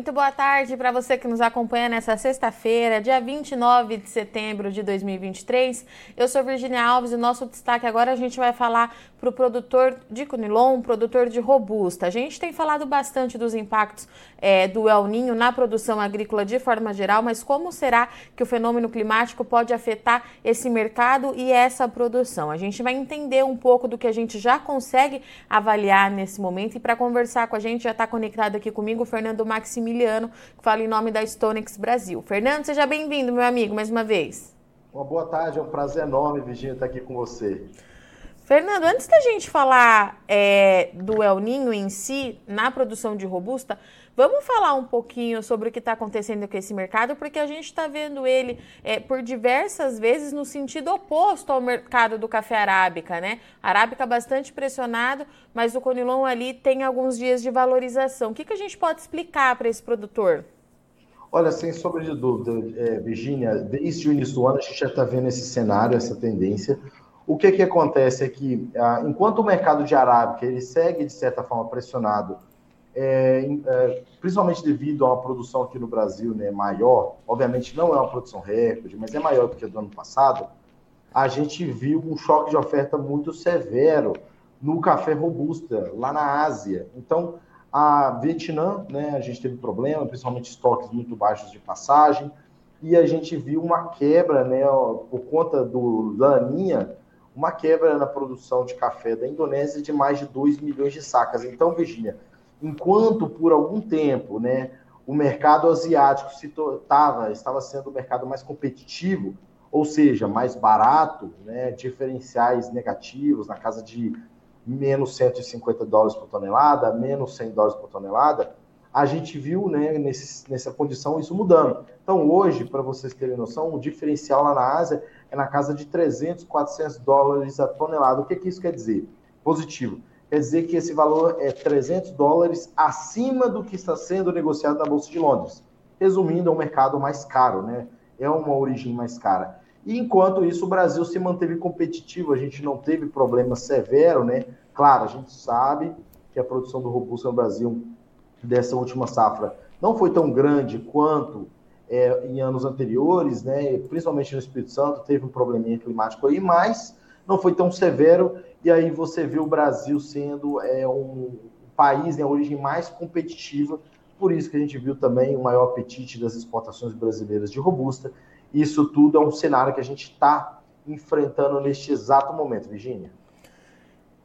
Muito boa tarde para você que nos acompanha nessa sexta-feira, dia 29 de setembro de 2023. Eu sou Virginia Alves e nosso destaque agora a gente vai falar para o produtor de Conilon, produtor de robusta. A gente tem falado bastante dos impactos é, do El Ninho na produção agrícola de forma geral, mas como será que o fenômeno climático pode afetar esse mercado e essa produção? A gente vai entender um pouco do que a gente já consegue avaliar nesse momento e para conversar com a gente já está conectado aqui comigo o Fernando Maximiliano, que fala em nome da Stonex Brasil. Fernando, seja bem-vindo, meu amigo, mais uma vez. Uma boa tarde, é um prazer enorme, Virginia, estar aqui com você. Fernando, antes da gente falar é, do El Ninho em si, na produção de robusta, vamos falar um pouquinho sobre o que está acontecendo com esse mercado, porque a gente está vendo ele é, por diversas vezes no sentido oposto ao mercado do café arábica, né? Arábica bastante pressionado, mas o Conilon ali tem alguns dias de valorização. O que, que a gente pode explicar para esse produtor? Olha, sem sombra de dúvida, é, Virginia, desde o início do ano a gente já está vendo esse cenário, essa tendência. O que, que acontece é que, ah, enquanto o mercado de arábica ele segue, de certa forma, pressionado, é, é, principalmente devido a uma produção aqui no Brasil né, maior, obviamente não é uma produção recorde, mas é maior do que a do ano passado, a gente viu um choque de oferta muito severo no café robusta, lá na Ásia. Então, a Vietnã, né, a gente teve problema, principalmente estoques muito baixos de passagem, e a gente viu uma quebra, né, por conta do Laninha, uma quebra na produção de café da Indonésia de mais de 2 milhões de sacas. Então, Virginia, enquanto por algum tempo né, o mercado asiático se tava, estava sendo o mercado mais competitivo, ou seja, mais barato, né, diferenciais negativos na casa de menos 150 dólares por tonelada, menos 100 dólares por tonelada, a gente viu né, nesse, nessa condição isso mudando. Então, hoje, para vocês terem noção, o diferencial lá na Ásia é na casa de 300, 400 dólares a tonelada. O que, que isso quer dizer? Positivo. Quer dizer que esse valor é 300 dólares acima do que está sendo negociado na Bolsa de Londres. Resumindo, é um mercado mais caro, né? É uma origem mais cara. E enquanto isso, o Brasil se manteve competitivo, a gente não teve problema severo, né? Claro, a gente sabe que a produção do robusto no Brasil dessa última safra não foi tão grande quanto é, em anos anteriores, né, principalmente no Espírito Santo, teve um probleminha climático aí, mas não foi tão severo, e aí você vê o Brasil sendo é, um país né, origem mais competitiva, por isso que a gente viu também o maior apetite das exportações brasileiras de robusta. Isso tudo é um cenário que a gente está enfrentando neste exato momento, Virginia.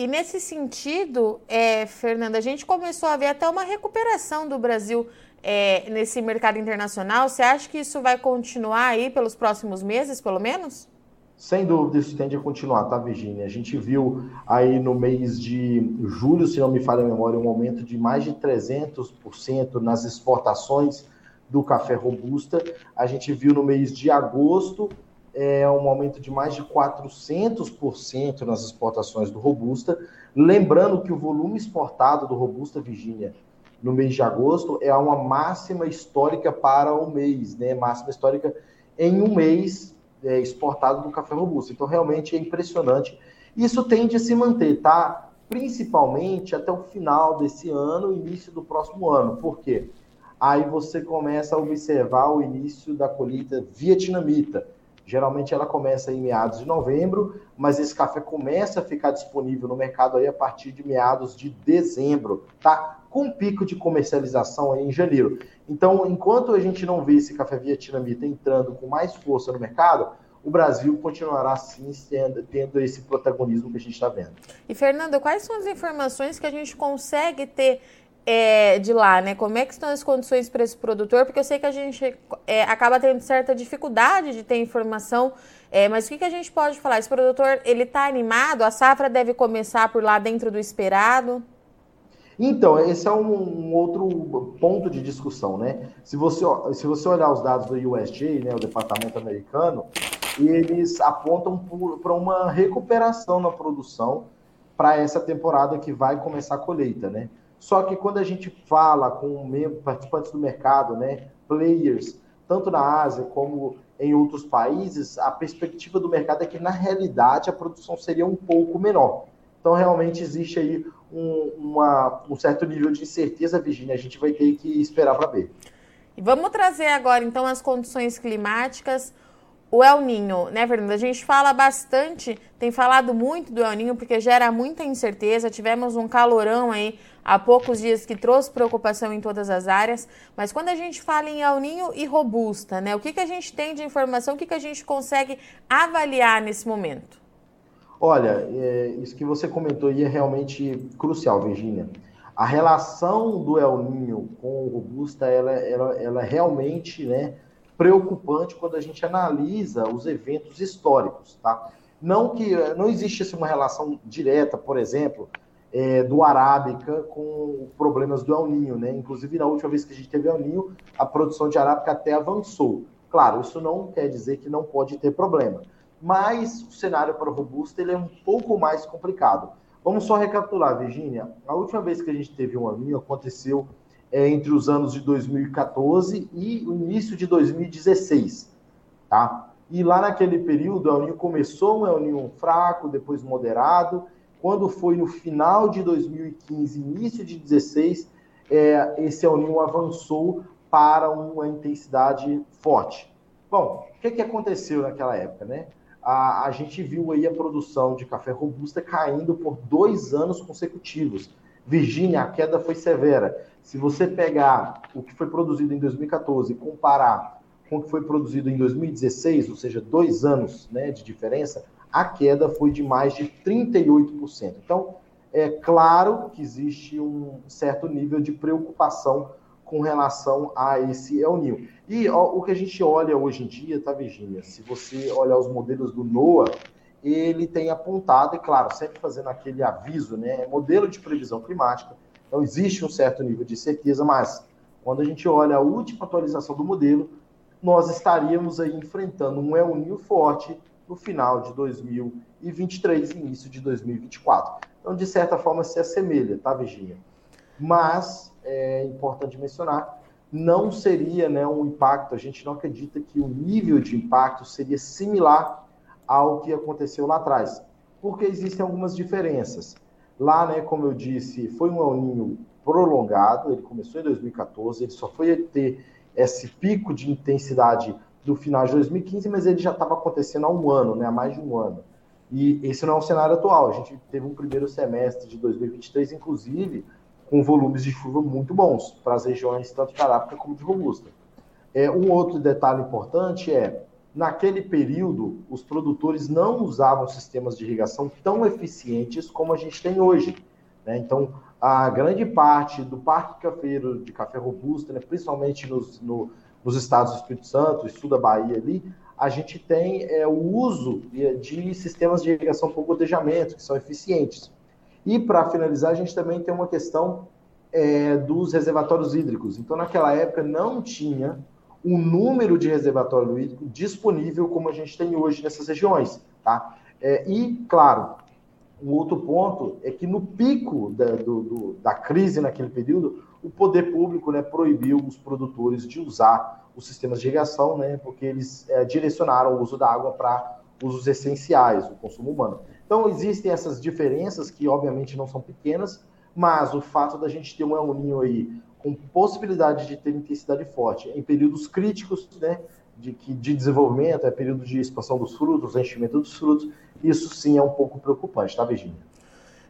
E nesse sentido, é, Fernanda, a gente começou a ver até uma recuperação do Brasil é, nesse mercado internacional. Você acha que isso vai continuar aí pelos próximos meses, pelo menos? Sem dúvida, isso tende a continuar, tá, Virginia? A gente viu aí no mês de julho, se não me falha a memória, um aumento de mais de 300% nas exportações do café robusta. A gente viu no mês de agosto é, um aumento de mais de 400% nas exportações do robusta. Lembrando que o volume exportado do robusta, Virginia, no mês de agosto é uma máxima histórica para o mês, né? Máxima histórica em um mês é, exportado do café robusto. Então, realmente é impressionante. Isso tende a se manter, tá? Principalmente até o final desse ano, início do próximo ano. Por quê? Aí você começa a observar o início da colheita vietnamita. Geralmente ela começa em meados de novembro, mas esse café começa a ficar disponível no mercado aí a partir de meados de dezembro, tá? com pico de comercialização em janeiro. Então, enquanto a gente não vê esse café vietnamita entrando com mais força no mercado, o Brasil continuará sim tendo, tendo esse protagonismo que a gente está vendo. E Fernando, quais são as informações que a gente consegue ter é, de lá, né? Como é que estão as condições para esse produtor? Porque eu sei que a gente é, acaba tendo certa dificuldade de ter informação, é, mas o que, que a gente pode falar? Esse produtor, ele está animado? A safra deve começar por lá dentro do esperado? Então, esse é um, um, outro ponto de discussão, né? Se você, se você olhar os dados do USDA, né, o Departamento Americano, eles apontam para uma recuperação na produção para essa temporada que vai começar a colheita, né? Só que quando a gente fala com participantes do mercado, né, players, tanto na Ásia como em outros países, a perspectiva do mercado é que, na realidade, a produção seria um pouco menor. Então, realmente existe aí um, uma, um certo nível de incerteza, Virginia. A gente vai ter que esperar para ver. E vamos trazer agora, então, as condições climáticas. O El Ninho, né, Fernanda? A gente fala bastante, tem falado muito do El Ninho, porque gera muita incerteza. Tivemos um calorão aí há poucos dias que trouxe preocupação em todas as áreas. Mas quando a gente fala em El Ninho e robusta, né? O que, que a gente tem de informação, o que, que a gente consegue avaliar nesse momento? Olha, é, isso que você comentou aí é realmente crucial, Virginia. A relação do El Ninho com o Robusta, ela, ela, ela realmente né, preocupante quando a gente analisa os eventos históricos, tá? Não que não existe assim, uma relação direta, por exemplo, é, do Arábica com problemas do El Ninho, né? Inclusive, na última vez que a gente teve El Ninho, a produção de Arábica até avançou. Claro, isso não quer dizer que não pode ter problema mas o cenário para o robusto ele é um pouco mais complicado. Vamos só recapitular, Virginia. A última vez que a gente teve um aninho aconteceu é, entre os anos de 2014 e o início de 2016, tá? E lá naquele período, o El Ninho começou um El Ninho fraco, depois moderado. Quando foi no final de 2015, início de 2016, é, esse El Ninho avançou para uma intensidade forte. Bom, o que, que aconteceu naquela época, né? a, a gente viu aí a produção de café robusta caindo por dois anos consecutivos. Virgínia, a queda foi severa. Se você pegar o que foi produzido em 2014 e comparar com o que foi produzido em 2016, ou seja, dois anos né, de diferença, a queda foi de mais de 38%. Então, é claro que existe um certo nível de preocupação com relação a esse El Ninho. E ó, o que a gente olha hoje em dia, tá, Virginia? Se você olhar os modelos do NOAA, ele tem apontado, e claro, sempre fazendo aquele aviso, né? É modelo de previsão climática, então existe um certo nível de certeza, mas quando a gente olha a última atualização do modelo, nós estaríamos aí enfrentando um El Ninho forte no final de 2023 início de 2024. Então, de certa forma, se assemelha, tá, Virginia? Mas é importante mencionar não seria né, um impacto, a gente não acredita que o nível de impacto seria similar ao que aconteceu lá atrás, porque existem algumas diferenças. Lá, né, como eu disse, foi um El prolongado, ele começou em 2014, ele só foi ter esse pico de intensidade do final de 2015, mas ele já estava acontecendo há um ano, né, há mais de um ano. E esse não é o cenário atual. A gente teve um primeiro semestre de 2023, inclusive, com volumes de chuva muito bons para as regiões tanto de Arábica como de Robusta. É, um outro detalhe importante é, naquele período, os produtores não usavam sistemas de irrigação tão eficientes como a gente tem hoje. Né? Então, a grande parte do parque cafeiro de café robusta, né, principalmente nos, no, nos estados do Espírito Santo e sul da Bahia ali, a gente tem é, o uso de, de sistemas de irrigação por gotejamento, que são eficientes. E, para finalizar, a gente também tem uma questão é, dos reservatórios hídricos. Então, naquela época, não tinha o número de reservatório hídrico disponível como a gente tem hoje nessas regiões. Tá? É, e, claro, um outro ponto é que no pico da, do, do, da crise naquele período, o poder público né, proibiu os produtores de usar os sistemas de irrigação, né, porque eles é, direcionaram o uso da água para usos essenciais, o consumo humano. Então, existem essas diferenças que, obviamente, não são pequenas, mas o fato da gente ter um El Ninho aí com possibilidade de ter intensidade forte em períodos críticos, né, de, de desenvolvimento, é período de expansão dos frutos, enchimento dos frutos, isso sim é um pouco preocupante, tá, Virginia?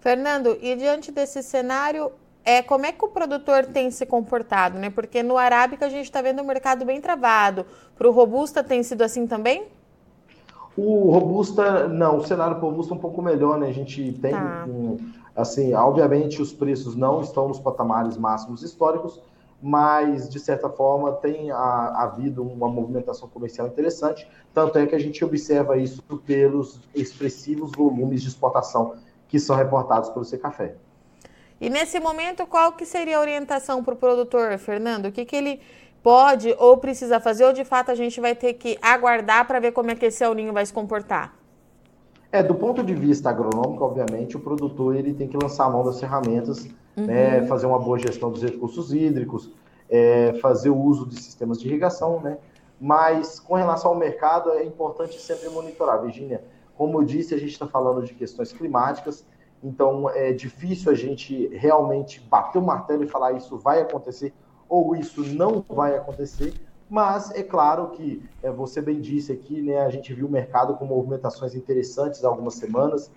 Fernando, e diante desse cenário, é, como é que o produtor tem se comportado, né? Porque no Arábica a gente está vendo o mercado bem travado. Para o Robusta tem sido assim também? O Robusta, não, o cenário para o Robusta é um pouco melhor, né? A gente tem, tá. um, assim, obviamente os preços não estão nos patamares máximos históricos, mas de certa forma tem a, havido uma movimentação comercial interessante, tanto é que a gente observa isso pelos expressivos volumes de exportação que são reportados pelo Secafé. E nesse momento, qual que seria a orientação para o produtor, Fernando? O que, que ele pode ou precisa fazer, ou de fato a gente vai ter que aguardar para ver como é que esse El Ninho vai se comportar? É, do ponto de vista agronômico, obviamente, o produtor ele tem que lançar a mão das ferramentas, uhum. né, fazer uma boa gestão dos recursos hídricos, é, fazer o uso de sistemas de irrigação, né? Mas com relação ao mercado, é importante sempre monitorar. Virginia, como eu disse, a gente está falando de questões climáticas, Então é difícil a gente realmente bater o martelo e falar isso vai acontecer ou isso não vai acontecer. Mas é claro que é, você bem disse aqui, né? A gente viu o mercado com movimentações interessantes há algumas semanas.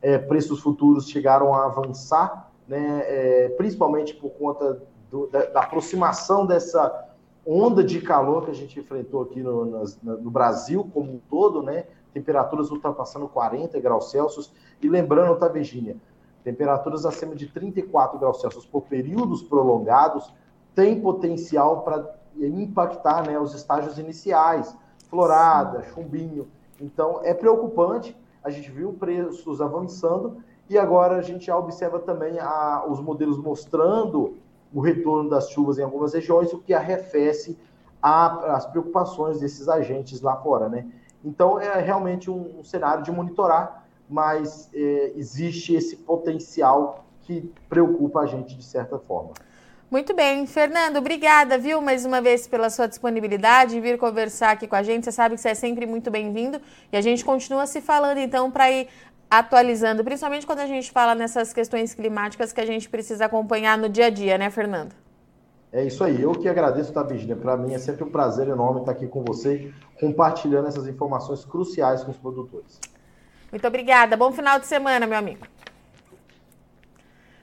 É, preços futuros chegaram a avançar, né? É, principalmente por conta do, da, da, aproximação dessa onda de calor que a gente enfrentou aqui no, no, no Brasil como um todo, né? Temperaturas ultrapassando 40 graus Celsius. E lembrando, tá, Virginia? Temperaturas acima de 34 graus Celsius por períodos prolongados tem potencial para impactar né, os estágios iniciais, florada, chumbinho. Então, é preocupante. A gente viu preços avançando e agora a gente já observa também a, os modelos mostrando o retorno das chuvas em algumas regiões, o que arrefece a, as preocupações desses agentes lá fora, né? Então, é realmente um, um cenário de monitorar, mas é, existe esse potencial que preocupa a gente de certa forma. Muito bem. Fernando, obrigada, viu, mais uma vez pela sua disponibilidade vir conversar aqui com a gente. Você sabe que você é sempre muito bem-vindo e a gente continua se falando, então, para ir atualizando, principalmente quando a gente fala nessas questões climáticas que a gente precisa acompanhar no dia a dia, né, Fernando? É isso aí. Eu que agradeço, tá, Virginia? Para mim é sempre um prazer enorme estar aqui com você, compartilhando essas informações cruciais com os produtores. Muito obrigada. Bom final de semana, meu amigo.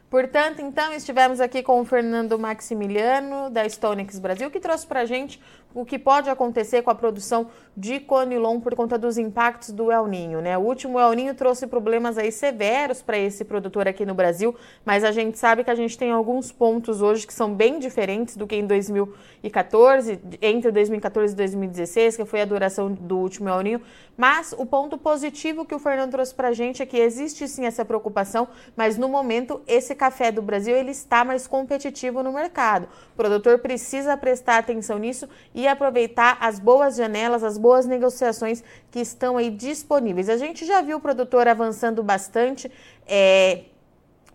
Portanto, então, estivemos aqui com o Fernando Maximiliano, da Stonex Brasil, que trouxe para a gente o que pode acontecer com a produção de conilon por conta dos impactos do El Ninho, né? O último El Ninho trouxe problemas aí severos para esse produtor aqui no Brasil, mas a gente sabe que a gente tem alguns pontos hoje que são bem diferentes do que em 2014, entre 2014 e 2016, que foi a duração do último El Ninho, mas o ponto positivo que o Fernando trouxe para a gente é que existe sim essa preocupação, mas no momento esse café do Brasil ele está mais competitivo no mercado. O produtor precisa prestar atenção nisso e aproveitar as boas janelas, as boas negociações que estão aí disponíveis. A gente já viu o produtor avançando bastante. É,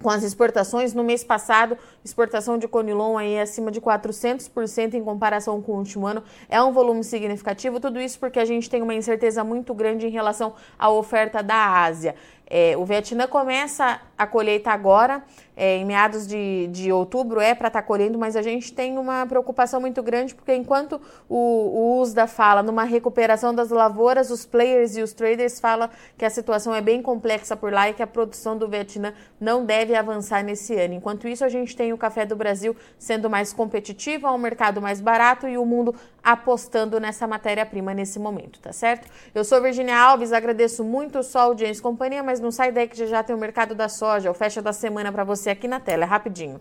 com as exportações. No mês passado, exportação de Conilon aí acima de 400% em comparação com o último ano. É um volume significativo. Tudo isso porque a gente tem uma incerteza muito grande em relação à oferta da Ásia. É, o Vietnã começa a colheita agora, é, em meados de, de outubro, é para estar tá colhendo, mas a gente tem uma preocupação muito grande, porque enquanto o, o USDA fala numa recuperação das lavouras, os players e os traders falam que a situação é bem complexa por lá e que a produção do Vietnã não deve avançar nesse ano. Enquanto isso, a gente tem o café do Brasil sendo mais competitivo, um mercado mais barato e o mundo apostando nessa matéria-prima nesse momento, tá certo? Eu sou Virginia Alves, agradeço muito só a audiência e companhia, mas não sai daí que já, já tem o mercado da soja, o fecha da semana para você aqui na tela, é rapidinho.